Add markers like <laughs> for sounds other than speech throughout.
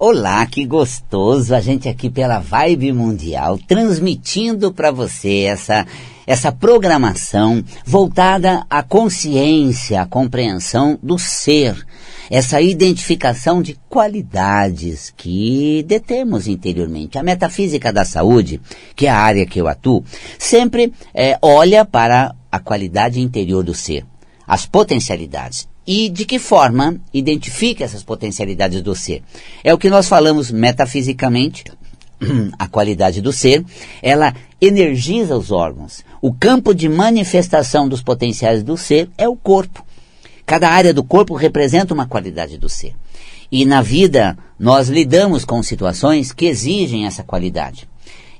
Olá, que gostoso a gente aqui pela Vibe Mundial transmitindo para você essa essa programação voltada à consciência, à compreensão do ser, essa identificação de qualidades que detemos interiormente. A metafísica da saúde, que é a área que eu atuo, sempre é, olha para a qualidade interior do ser, as potencialidades e de que forma identifica essas potencialidades do ser. É o que nós falamos metafisicamente, <clears throat> a qualidade do ser, ela energiza os órgãos. O campo de manifestação dos potenciais do ser é o corpo. Cada área do corpo representa uma qualidade do ser. E na vida nós lidamos com situações que exigem essa qualidade.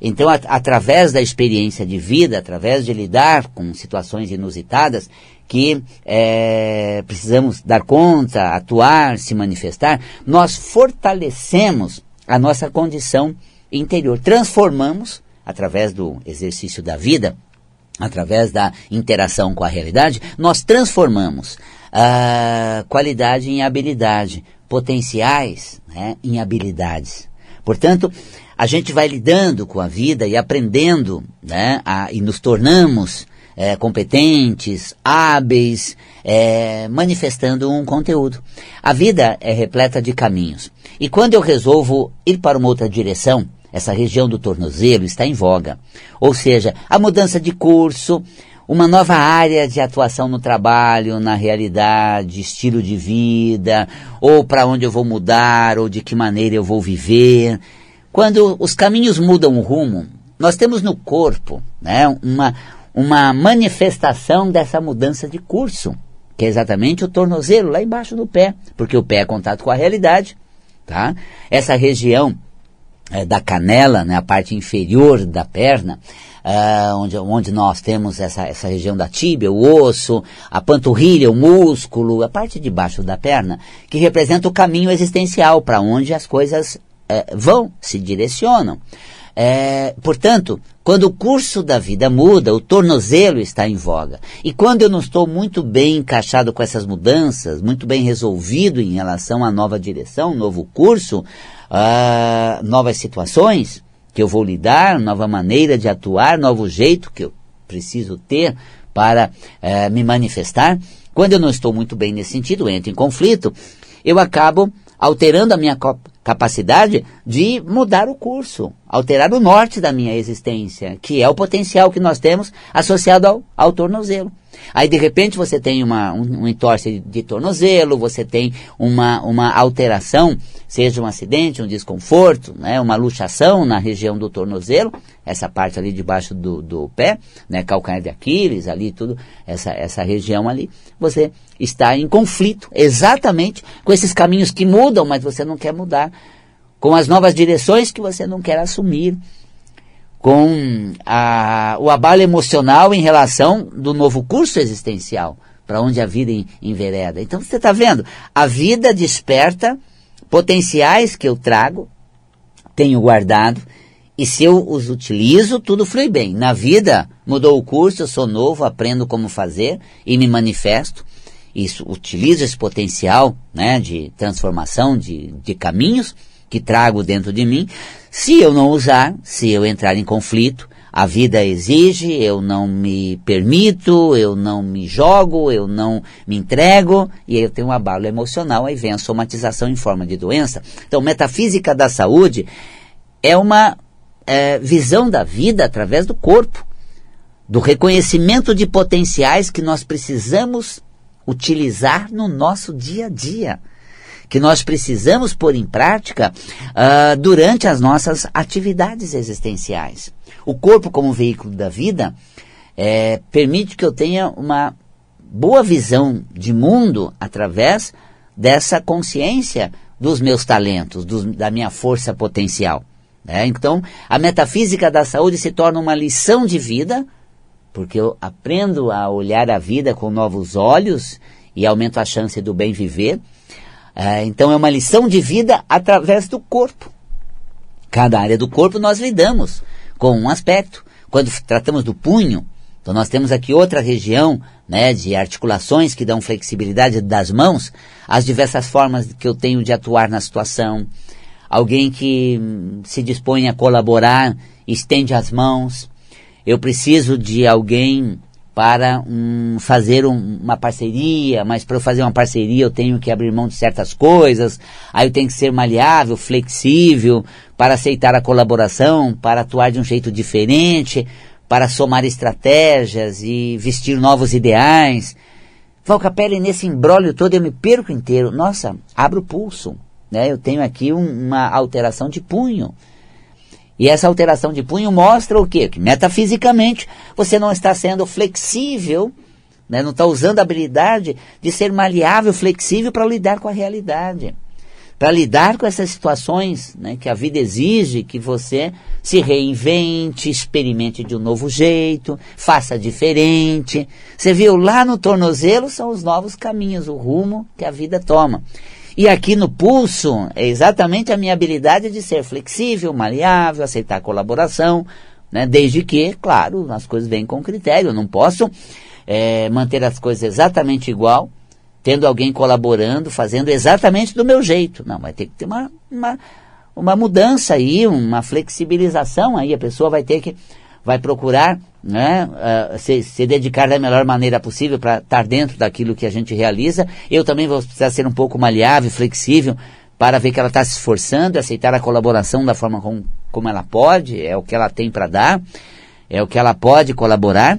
Então, at através da experiência de vida, através de lidar com situações inusitadas, que é, precisamos dar conta, atuar, se manifestar, nós fortalecemos a nossa condição interior, transformamos, através do exercício da vida, através da interação com a realidade, nós transformamos a qualidade em habilidade, potenciais né, em habilidades. Portanto, a gente vai lidando com a vida e aprendendo, né, a, e nos tornamos é, competentes, hábeis, é, manifestando um conteúdo. A vida é repleta de caminhos. E quando eu resolvo ir para uma outra direção, essa região do tornozelo está em voga. Ou seja, a mudança de curso, uma nova área de atuação no trabalho, na realidade, estilo de vida, ou para onde eu vou mudar, ou de que maneira eu vou viver. Quando os caminhos mudam o rumo, nós temos no corpo né, uma, uma manifestação dessa mudança de curso, que é exatamente o tornozelo lá embaixo do pé, porque o pé é contato com a realidade, tá? Essa região é, da canela, né, a parte inferior da perna, é, onde, onde nós temos essa, essa região da tíbia, o osso, a panturrilha, o músculo, a parte de baixo da perna, que representa o caminho existencial para onde as coisas é, vão, se direcionam. É, portanto, quando o curso da vida muda, o tornozelo está em voga. E quando eu não estou muito bem encaixado com essas mudanças, muito bem resolvido em relação à nova direção, novo curso, uh, novas situações que eu vou lidar, nova maneira de atuar, novo jeito que eu preciso ter para uh, me manifestar, quando eu não estou muito bem nesse sentido, entro em conflito, eu acabo alterando a minha capacidade de mudar o curso, alterar o norte da minha existência, que é o potencial que nós temos associado ao, ao tornozelo. Aí, de repente, você tem uma, um, um entorse de tornozelo, você tem uma, uma alteração, seja um acidente, um desconforto, né, uma luxação na região do tornozelo, essa parte ali debaixo do, do pé, né, calcanhar de Aquiles, ali tudo, essa, essa região ali, você está em conflito exatamente com esses caminhos que mudam, mas você não quer mudar, com as novas direções que você não quer assumir, com a, o abalo emocional em relação do novo curso existencial, para onde a vida envereda. Então você está vendo, a vida desperta potenciais que eu trago, tenho guardado, e se eu os utilizo, tudo flui bem. Na vida, mudou o curso, eu sou novo, aprendo como fazer e me manifesto. Isso, utilizo esse potencial né, de transformação de, de caminhos que trago dentro de mim. Se eu não usar, se eu entrar em conflito, a vida exige, eu não me permito, eu não me jogo, eu não me entrego, e aí eu tenho um abalo emocional, aí vem a somatização em forma de doença. Então, metafísica da saúde é uma é, visão da vida através do corpo, do reconhecimento de potenciais que nós precisamos utilizar no nosso dia a dia que nós precisamos pôr em prática uh, durante as nossas atividades existenciais. O corpo, como veículo da vida, é, permite que eu tenha uma boa visão de mundo através dessa consciência dos meus talentos, dos, da minha força potencial. Né? Então, a metafísica da saúde se torna uma lição de vida, porque eu aprendo a olhar a vida com novos olhos e aumento a chance do bem viver. É, então é uma lição de vida através do corpo. Cada área do corpo nós lidamos com um aspecto. Quando tratamos do punho, então nós temos aqui outra região né, de articulações que dão flexibilidade das mãos, as diversas formas que eu tenho de atuar na situação, alguém que hum, se dispõe a colaborar, estende as mãos. Eu preciso de alguém para um, fazer um, uma parceria, mas para eu fazer uma parceria eu tenho que abrir mão de certas coisas, aí eu tenho que ser maleável, flexível, para aceitar a colaboração, para atuar de um jeito diferente, para somar estratégias e vestir novos ideais. Valcapelli, nesse embrólio todo eu me perco inteiro. Nossa, abro o pulso. Né? Eu tenho aqui um, uma alteração de punho. E essa alteração de punho mostra o quê? Que metafisicamente você não está sendo flexível, né? não está usando a habilidade de ser maleável, flexível para lidar com a realidade. Para lidar com essas situações né, que a vida exige que você se reinvente, experimente de um novo jeito, faça diferente. Você viu lá no tornozelo são os novos caminhos, o rumo que a vida toma. E aqui no pulso é exatamente a minha habilidade de ser flexível, maleável, aceitar colaboração, né? desde que, claro, as coisas vêm com critério. Eu não posso é, manter as coisas exatamente igual, tendo alguém colaborando, fazendo exatamente do meu jeito. Não, vai ter que ter uma, uma, uma mudança aí, uma flexibilização aí. A pessoa vai ter que vai procurar né, uh, se, se, dedicar da melhor maneira possível para estar dentro daquilo que a gente realiza. Eu também vou precisar ser um pouco maleável, flexível, para ver que ela está se esforçando, aceitar a colaboração da forma como, como ela pode, é o que ela tem para dar, é o que ela pode colaborar.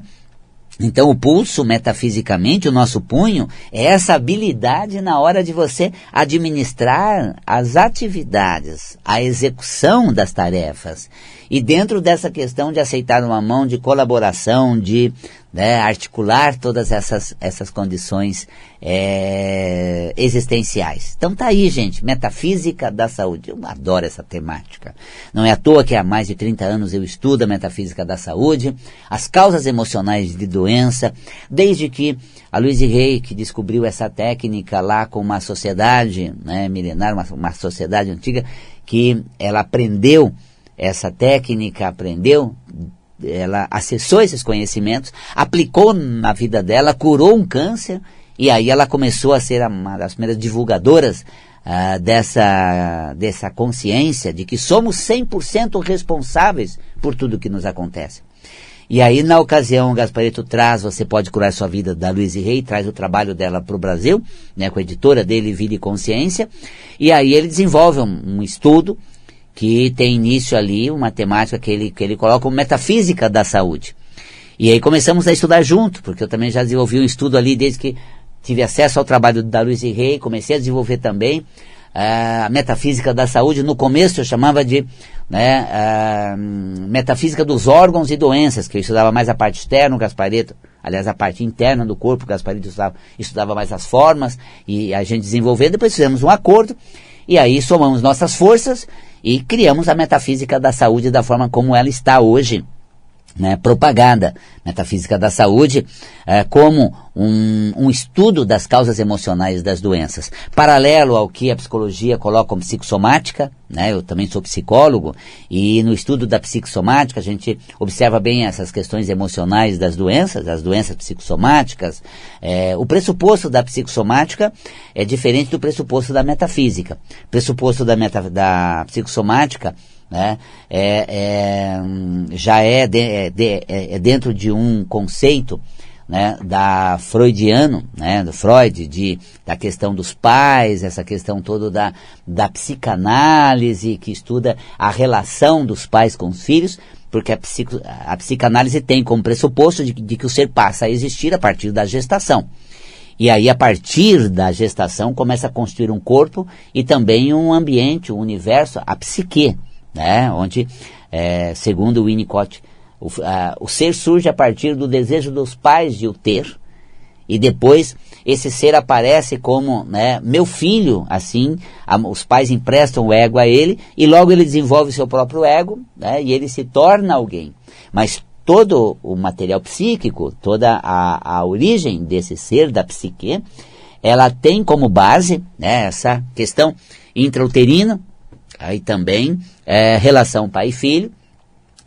Então, o pulso, metafisicamente, o nosso punho, é essa habilidade na hora de você administrar as atividades, a execução das tarefas. E dentro dessa questão de aceitar uma mão de colaboração, de né, articular todas essas, essas condições é, existenciais. Então tá aí, gente, metafísica da saúde. Eu adoro essa temática. Não é à toa que há mais de 30 anos eu estudo a metafísica da saúde, as causas emocionais de doença, desde que a Louise Rey, que descobriu essa técnica lá com uma sociedade né, milenar, uma, uma sociedade antiga, que ela aprendeu essa técnica, aprendeu, ela acessou esses conhecimentos, aplicou na vida dela, curou um câncer, e aí ela começou a ser uma das primeiras divulgadoras uh, dessa, dessa consciência de que somos 100% responsáveis por tudo que nos acontece. E aí, na ocasião, Gasparito traz Você Pode Curar Sua Vida, da Luiz Rei, traz o trabalho dela para o Brasil, né, com a editora dele, Vida e Consciência, e aí ele desenvolve um, um estudo que tem início ali uma temática que ele, que ele coloca como metafísica da saúde. E aí começamos a estudar junto, porque eu também já desenvolvi um estudo ali desde que tive acesso ao trabalho da Luiz Rei, comecei a desenvolver também uh, a metafísica da saúde. No começo eu chamava de né, uh, metafísica dos órgãos e doenças, que eu estudava mais a parte externa, o Gaspareto, aliás, a parte interna do corpo, o Gaspareto estudava, estudava mais as formas, e a gente desenvolveu, depois fizemos um acordo, e aí somamos nossas forças e criamos a metafísica da saúde da forma como ela está hoje. Né, propagada metafísica da saúde é, como um, um, estudo das causas emocionais das doenças. Paralelo ao que a psicologia coloca como psicossomática, né, eu também sou psicólogo, e no estudo da psicossomática a gente observa bem essas questões emocionais das doenças, as doenças psicossomáticas. É, o pressuposto da psicossomática é diferente do pressuposto da metafísica. O pressuposto da, meta, da psicossomática né, é, é, já é, de, é, de, é, é, dentro de um conceito né, da freudiano, né, do Freud, de, da questão dos pais, essa questão toda da, da psicanálise, que estuda a relação dos pais com os filhos, porque a, psico, a psicanálise tem como pressuposto de, de que o ser passa a existir a partir da gestação. E aí, a partir da gestação, começa a construir um corpo e também um ambiente, um universo, a psique né? onde, é, segundo Winnicott, o, a, o ser surge a partir do desejo dos pais de o ter, e depois esse ser aparece como né, meu filho, assim, a, os pais emprestam o ego a ele, e logo ele desenvolve seu próprio ego, né, e ele se torna alguém. Mas todo o material psíquico, toda a, a origem desse ser, da psique, ela tem como base né, essa questão intrauterina, Aí também é, relação pai e filho,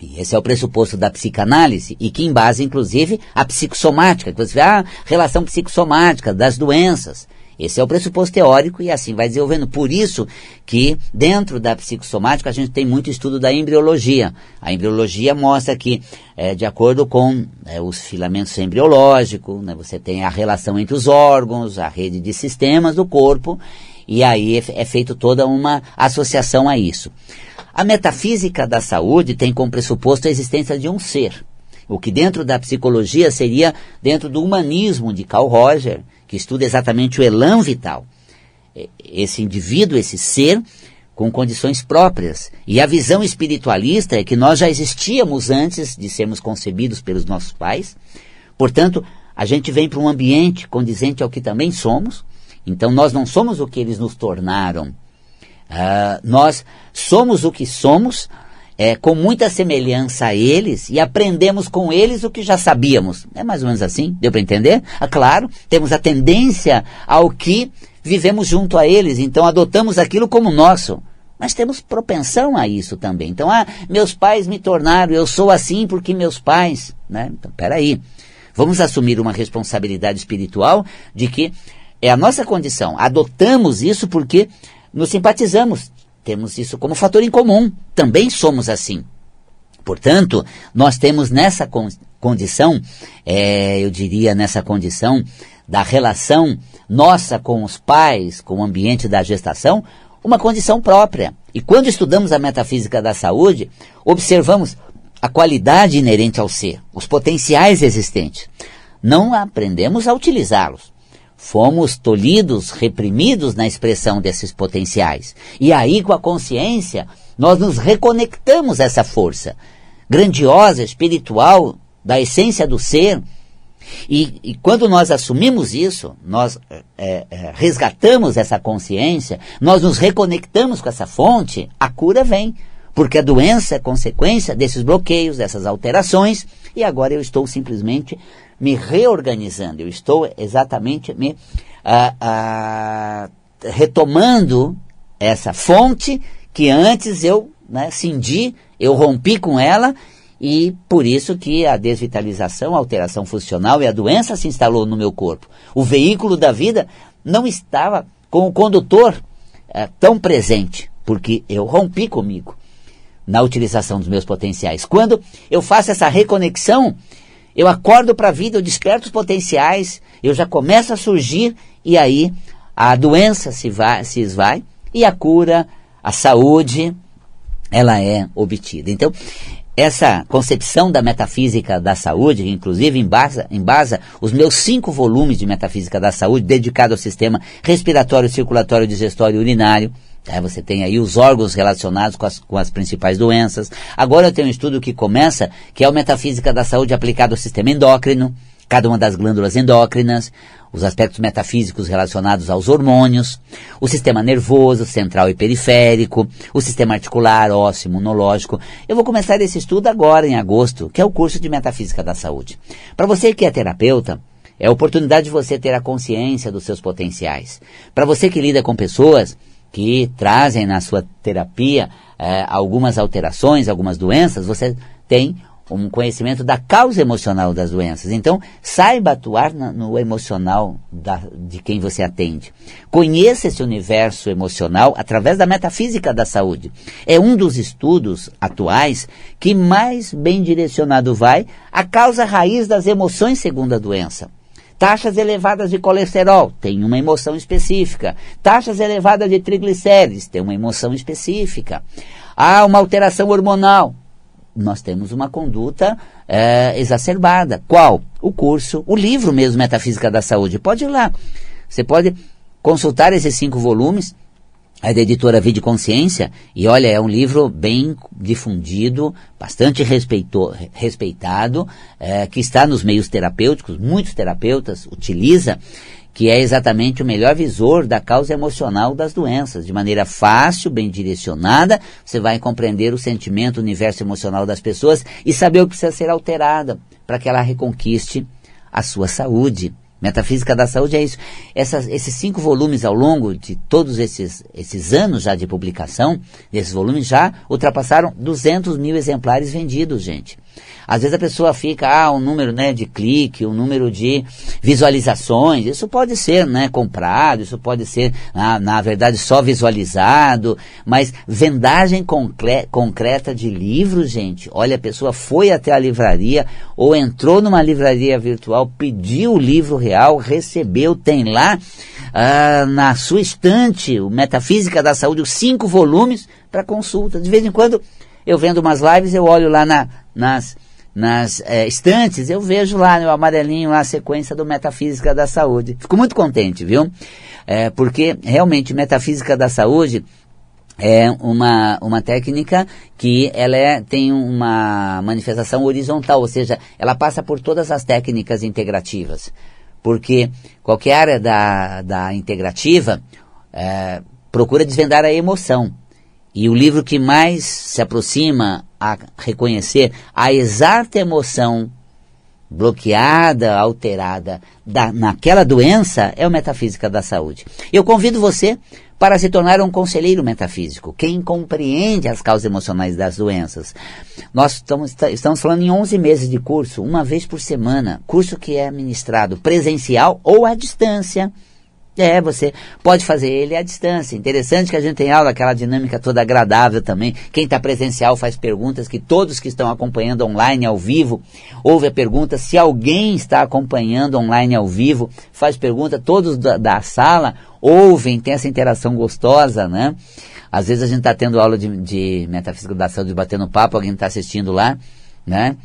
e esse é o pressuposto da psicanálise, e que embasa, inclusive, a psicossomática, que você vê, ah, relação psicossomática das doenças. Esse é o pressuposto teórico e assim vai desenvolvendo. Por isso que dentro da psicossomática a gente tem muito estudo da embriologia. A embriologia mostra que, é, de acordo com é, os filamentos embriológicos, né, você tem a relação entre os órgãos, a rede de sistemas do corpo, e aí é, é feito toda uma associação a isso. A metafísica da saúde tem como pressuposto a existência de um ser. O que dentro da psicologia seria dentro do humanismo de Carl Roger, que estuda exatamente o elan vital. Esse indivíduo, esse ser, com condições próprias. E a visão espiritualista é que nós já existíamos antes de sermos concebidos pelos nossos pais. Portanto, a gente vem para um ambiente condizente ao que também somos. Então, nós não somos o que eles nos tornaram. Uh, nós somos o que somos é, com muita semelhança a eles e aprendemos com eles o que já sabíamos. É mais ou menos assim? Deu para entender? Ah, claro, temos a tendência ao que vivemos junto a eles, então adotamos aquilo como nosso. Mas temos propensão a isso também. Então, ah, meus pais me tornaram, eu sou assim porque meus pais. Né? Então, peraí. Vamos assumir uma responsabilidade espiritual de que é a nossa condição. Adotamos isso porque nos simpatizamos, temos isso como fator em comum. Também somos assim. Portanto, nós temos nessa con condição, é, eu diria nessa condição da relação nossa com os pais, com o ambiente da gestação, uma condição própria. E quando estudamos a metafísica da saúde, observamos a qualidade inerente ao ser, os potenciais existentes. Não aprendemos a utilizá-los fomos tolhidos, reprimidos na expressão desses potenciais. E aí, com a consciência, nós nos reconectamos a essa força grandiosa, espiritual, da essência do ser. E, e quando nós assumimos isso, nós é, é, resgatamos essa consciência, nós nos reconectamos com essa fonte, a cura vem. Porque a doença é consequência desses bloqueios, dessas alterações, e agora eu estou simplesmente me reorganizando, eu estou exatamente me ah, ah, retomando essa fonte que antes eu né, cindi, eu rompi com ela e por isso que a desvitalização, a alteração funcional e a doença se instalou no meu corpo. O veículo da vida não estava com o condutor é, tão presente, porque eu rompi comigo na utilização dos meus potenciais. Quando eu faço essa reconexão, eu acordo para a vida, eu desperto os potenciais, eu já começo a surgir e aí a doença se, vai, se esvai e a cura, a saúde, ela é obtida. Então, essa concepção da metafísica da saúde, inclusive embasa, embasa os meus cinco volumes de metafísica da saúde, dedicado ao sistema respiratório, circulatório, digestório e urinário, é, você tem aí os órgãos relacionados com as, com as principais doenças. Agora eu tenho um estudo que começa, que é o Metafísica da Saúde aplicado ao sistema endócrino, cada uma das glândulas endócrinas, os aspectos metafísicos relacionados aos hormônios, o sistema nervoso, central e periférico, o sistema articular, ósseo, imunológico. Eu vou começar esse estudo agora, em agosto, que é o curso de Metafísica da Saúde. Para você que é terapeuta, é a oportunidade de você ter a consciência dos seus potenciais. Para você que lida com pessoas, que trazem na sua terapia é, algumas alterações, algumas doenças, você tem um conhecimento da causa emocional das doenças. Então, saiba atuar na, no emocional da, de quem você atende. Conheça esse universo emocional através da metafísica da saúde. É um dos estudos atuais que mais bem direcionado vai à causa raiz das emoções segundo a doença. Taxas elevadas de colesterol, tem uma emoção específica. Taxas elevadas de triglicérides, tem uma emoção específica. Há uma alteração hormonal, nós temos uma conduta é, exacerbada. Qual? O curso, o livro mesmo, Metafísica da Saúde. Pode ir lá. Você pode consultar esses cinco volumes é da editora Vida Consciência, e olha, é um livro bem difundido, bastante respeitado, é, que está nos meios terapêuticos, muitos terapeutas utilizam, que é exatamente o melhor visor da causa emocional das doenças. De maneira fácil, bem direcionada, você vai compreender o sentimento, o universo emocional das pessoas e saber o que precisa ser alterado para que ela reconquiste a sua saúde. Metafísica da Saúde é isso. Essas, esses cinco volumes ao longo de todos esses, esses anos já de publicação, desses volumes já ultrapassaram 200 mil exemplares vendidos, gente. Às vezes a pessoa fica, ah, um número né, de clique, um número de visualizações, isso pode ser né, comprado, isso pode ser, na, na verdade, só visualizado, mas vendagem concre concreta de livros, gente, olha, a pessoa foi até a livraria ou entrou numa livraria virtual, pediu o livro real, recebeu, tem lá ah, na sua estante, o Metafísica da Saúde, os cinco volumes para consulta. De vez em quando eu vendo umas lives, eu olho lá na, nas nas é, estantes, eu vejo lá no amarelinho lá, a sequência do Metafísica da Saúde. Fico muito contente, viu? É, porque realmente Metafísica da Saúde é uma, uma técnica que ela é, tem uma manifestação horizontal, ou seja, ela passa por todas as técnicas integrativas. Porque qualquer área da, da integrativa é, procura desvendar a emoção. E o livro que mais se aproxima a reconhecer a exata emoção bloqueada, alterada da, naquela doença é o Metafísica da Saúde. Eu convido você para se tornar um conselheiro metafísico, quem compreende as causas emocionais das doenças. Nós estamos, estamos falando em 11 meses de curso, uma vez por semana, curso que é ministrado presencial ou à distância. É, você pode fazer ele à distância. Interessante que a gente tem aula, aquela dinâmica toda agradável também. Quem está presencial faz perguntas que todos que estão acompanhando online ao vivo ouve a pergunta. Se alguém está acompanhando online ao vivo, faz pergunta. Todos da, da sala ouvem, tem essa interação gostosa, né? Às vezes a gente está tendo aula de, de metafísica da saúde, batendo papo, alguém está assistindo lá, né?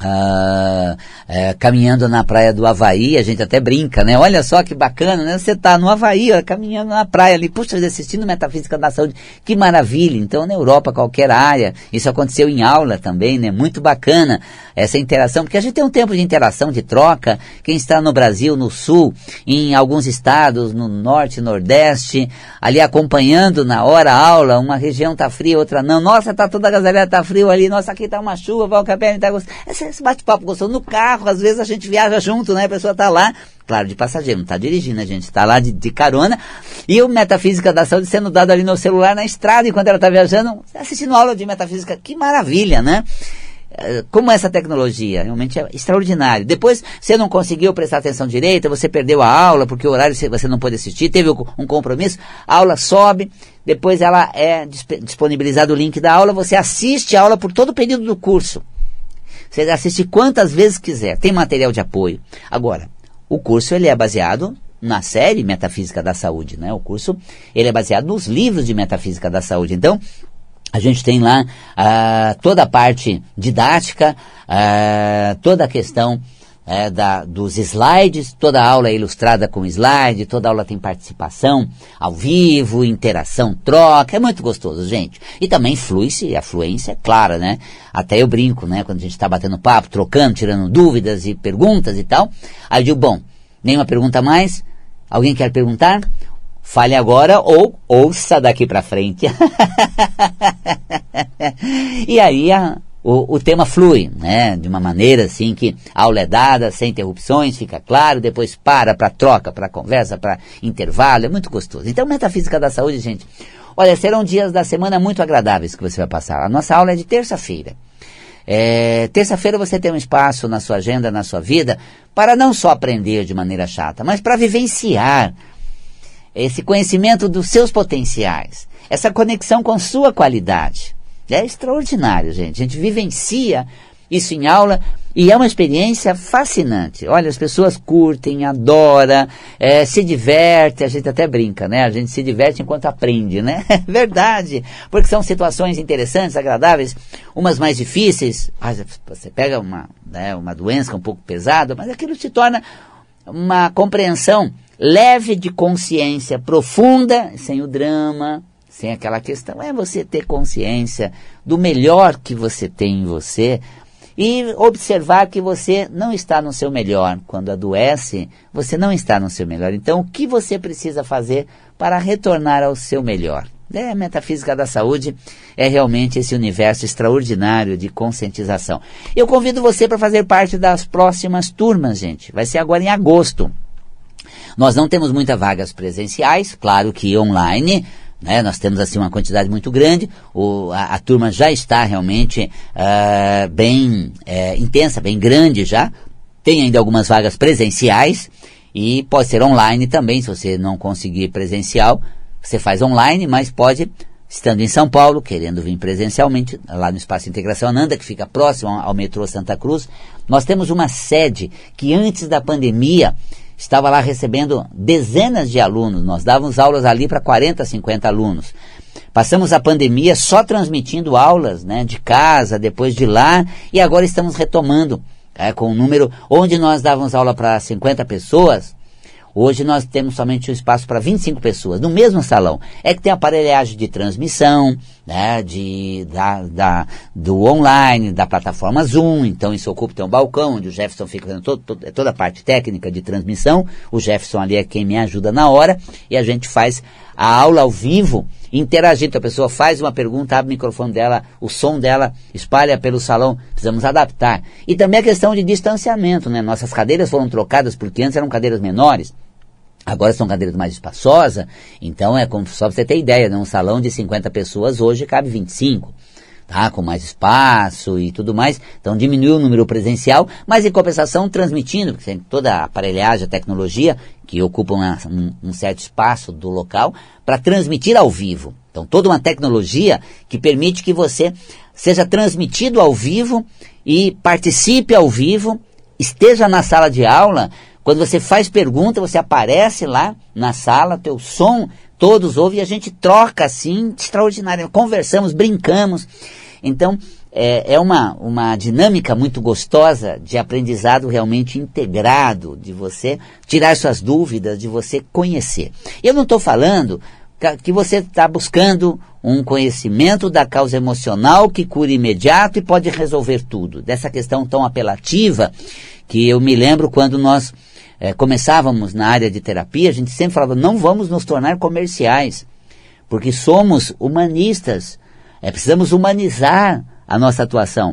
Ah, é, caminhando na praia do Havaí, a gente até brinca, né? Olha só que bacana, né? Você está no Havaí, ó, caminhando na praia ali, puxa, assistindo Metafísica da Saúde, que maravilha! Então, na Europa, qualquer área, isso aconteceu em aula também, né? Muito bacana essa interação, porque a gente tem um tempo de interação, de troca, quem está no Brasil, no Sul, em alguns estados, no Norte, Nordeste, ali acompanhando na hora a aula, uma região está fria, outra não, nossa, tá toda a gasolina, tá frio ali, nossa, aqui tá uma chuva, Valcapé, tá gostoso esse bate-papo gostoso. No carro, às vezes a gente viaja junto, né? A pessoa tá lá, claro, de passageiro, não tá dirigindo, a gente tá lá de, de, carona. E o Metafísica da Saúde sendo dado ali no celular na estrada, enquanto ela tá viajando, assistindo aula de Metafísica. Que maravilha, né? É, como essa tecnologia, realmente é extraordinário. Depois, você não conseguiu prestar atenção direita, você perdeu a aula, porque o horário você não pôde assistir, teve um compromisso, a aula sobe, depois ela é disponibilizado o link da aula, você assiste a aula por todo o período do curso. Você assiste quantas vezes quiser. Tem material de apoio. Agora, o curso ele é baseado na série Metafísica da Saúde, né? O curso ele é baseado nos livros de Metafísica da Saúde. Então, a gente tem lá uh, toda a parte didática, uh, toda a questão é, da, dos slides, toda aula é ilustrada com slide, toda aula tem participação ao vivo, interação, troca, é muito gostoso, gente. E também flui-se, a fluência é clara, né? Até eu brinco, né? Quando a gente está batendo papo, trocando, tirando dúvidas e perguntas e tal. Aí eu digo, bom, nenhuma pergunta mais? Alguém quer perguntar? Fale agora ou ouça daqui para frente. <laughs> e aí a, o, o tema flui, né? De uma maneira assim que a aula é dada, sem interrupções, fica claro, depois para para troca, para conversa, para intervalo, é muito gostoso. Então, Metafísica da Saúde, gente, olha, serão dias da semana muito agradáveis que você vai passar. A nossa aula é de terça-feira. É, terça-feira você tem um espaço na sua agenda, na sua vida, para não só aprender de maneira chata, mas para vivenciar esse conhecimento dos seus potenciais, essa conexão com sua qualidade. É extraordinário, gente. A gente vivencia isso em aula e é uma experiência fascinante. Olha, as pessoas curtem, adoram, é, se diverte, a gente até brinca, né? A gente se diverte enquanto aprende, né? <laughs> Verdade, porque são situações interessantes, agradáveis, umas mais difíceis. Você pega uma, né, uma doença um pouco pesada, mas aquilo te torna uma compreensão leve de consciência, profunda, sem o drama, sem aquela questão, é você ter consciência do melhor que você tem em você e observar que você não está no seu melhor. Quando adoece, você não está no seu melhor. Então, o que você precisa fazer para retornar ao seu melhor? É, a metafísica da saúde é realmente esse universo extraordinário de conscientização. Eu convido você para fazer parte das próximas turmas, gente. Vai ser agora em agosto. Nós não temos muitas vagas presenciais, claro que online Né? Nós temos assim uma quantidade muito grande, o, a, a turma já está realmente uh, bem uh, intensa, bem grande já. Tem ainda algumas vagas presenciais e pode ser online também, se você não conseguir presencial, você faz online, mas pode, estando em São Paulo, querendo vir presencialmente, lá no Espaço Integração Ananda, que fica próximo ao metrô Santa Cruz, nós temos uma sede que antes da pandemia estava lá recebendo dezenas de alunos. Nós dávamos aulas ali para 40, 50 alunos. Passamos a pandemia só transmitindo aulas né, de casa, depois de lá, e agora estamos retomando é, com um número onde nós dávamos aula para 50 pessoas. Hoje nós temos somente um espaço para 25 pessoas, no mesmo salão. É que tem aparelhagem de transmissão, né, de, da, da, do online, da plataforma Zoom, então isso ocupa tem um balcão onde o Jefferson fica fazendo todo, todo, toda a parte técnica de transmissão, o Jefferson ali é quem me ajuda na hora, e a gente faz a aula ao vivo, interagindo, a pessoa faz uma pergunta, abre o microfone dela, o som dela espalha pelo salão, precisamos adaptar. E também a questão de distanciamento, né, nossas cadeiras foram trocadas porque antes eram cadeiras menores, Agora são cadeiras mais espaçosas, então é como só pra você ter ideia, né? um salão de 50 pessoas hoje cabe 25, tá? Com mais espaço e tudo mais. Então diminuiu o número presencial, mas em compensação transmitindo, porque tem toda a aparelhagem, a tecnologia que ocupa um, um certo espaço do local para transmitir ao vivo. Então toda uma tecnologia que permite que você seja transmitido ao vivo e participe ao vivo, esteja na sala de aula quando você faz pergunta, você aparece lá na sala, teu som, todos ouvem e a gente troca assim, extraordinário. Conversamos, brincamos. Então, é, é uma, uma dinâmica muito gostosa de aprendizado realmente integrado, de você tirar suas dúvidas, de você conhecer. Eu não estou falando que você está buscando um conhecimento da causa emocional que cura imediato e pode resolver tudo. Dessa questão tão apelativa que eu me lembro quando nós é, começávamos na área de terapia, a gente sempre falava, não vamos nos tornar comerciais, porque somos humanistas, é, precisamos humanizar a nossa atuação.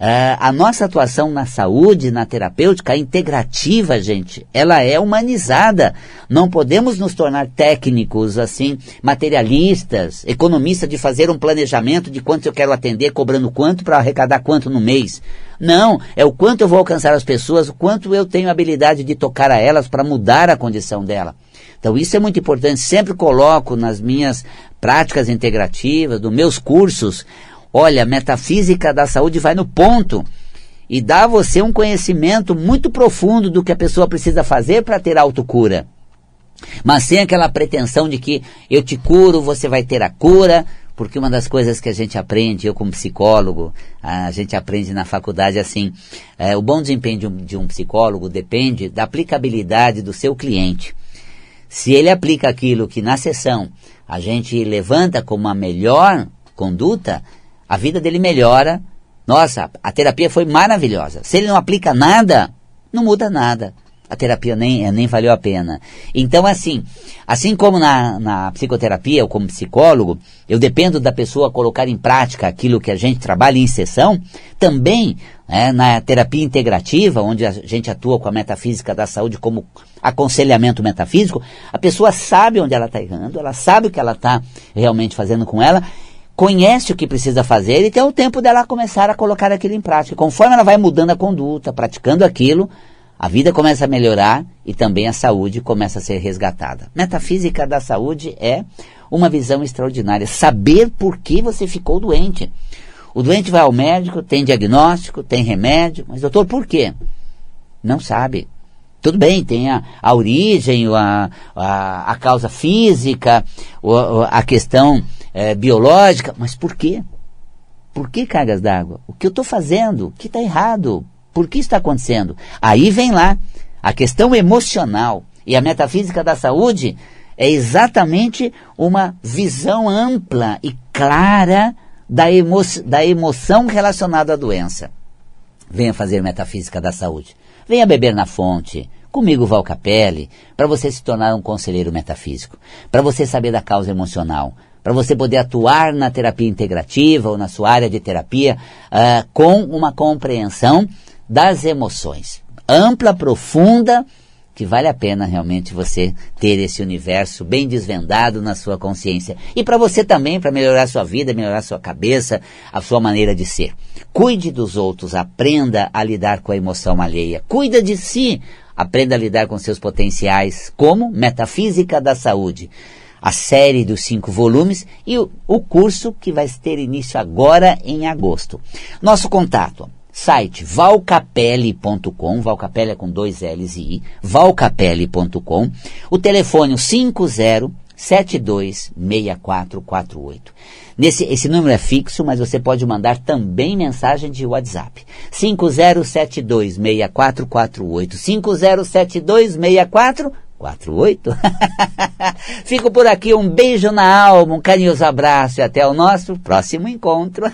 Uh, a nossa atuação na saúde, na terapêutica, integrativa, gente, ela é humanizada. Não podemos nos tornar técnicos, assim, materialistas, economistas de fazer um planejamento de quanto eu quero atender, cobrando quanto para arrecadar quanto no mês. Não, é o quanto eu vou alcançar as pessoas, o quanto eu tenho habilidade de tocar a elas para mudar a condição dela. Então isso é muito importante. Sempre coloco nas minhas práticas integrativas, nos meus cursos, Olha, metafísica da saúde vai no ponto e dá a você um conhecimento muito profundo do que a pessoa precisa fazer para ter autocura. Mas sem aquela pretensão de que eu te curo, você vai ter a cura, porque uma das coisas que a gente aprende, eu como psicólogo, a gente aprende na faculdade assim, é, o bom desempenho de um, de um psicólogo depende da aplicabilidade do seu cliente. Se ele aplica aquilo que na sessão a gente levanta como a melhor conduta, a vida dele melhora. Nossa, a terapia foi maravilhosa. Se ele não aplica nada, não muda nada. A terapia nem, nem valeu a pena. Então, assim, assim como na, na psicoterapia ou como psicólogo, eu dependo da pessoa colocar em prática aquilo que a gente trabalha em sessão, também é, na terapia integrativa, onde a gente atua com a metafísica da saúde como aconselhamento metafísico, a pessoa sabe onde ela está errando, ela sabe o que ela está realmente fazendo com ela conhece o que precisa fazer e tem o tempo dela começar a colocar aquilo em prática. Conforme ela vai mudando a conduta, praticando aquilo, a vida começa a melhorar e também a saúde começa a ser resgatada. Metafísica da saúde é uma visão extraordinária. Saber por que você ficou doente. O doente vai ao médico, tem diagnóstico, tem remédio, mas doutor, por quê? Não sabe. Tudo bem, tem a, a origem, a, a, a causa física, a, a questão é, biológica, mas por quê? Por que cargas d'água? O que eu estou fazendo? O que está errado? Por que está acontecendo? Aí vem lá a questão emocional. E a metafísica da saúde é exatamente uma visão ampla e clara da, emo da emoção relacionada à doença. Venha fazer metafísica da saúde. Venha beber na fonte. Comigo, Val Capelli, para você se tornar um conselheiro metafísico, para você saber da causa emocional, para você poder atuar na terapia integrativa ou na sua área de terapia uh, com uma compreensão das emoções ampla, profunda que vale a pena realmente você ter esse universo bem desvendado na sua consciência. E para você também, para melhorar sua vida, melhorar sua cabeça, a sua maneira de ser. Cuide dos outros, aprenda a lidar com a emoção alheia. Cuida de si, aprenda a lidar com seus potenciais, como Metafísica da Saúde. A série dos cinco volumes e o, o curso que vai ter início agora em agosto. Nosso contato site valcapelli.com, Valcapelli é com dois L's e I, valcapelli.com, o telefone 50726448. Nesse, esse número é fixo, mas você pode mandar também mensagem de WhatsApp. 50726448, 50726448. 48? <laughs> Fico por aqui, um beijo na alma, um carinhoso abraço e até o nosso próximo encontro. <laughs>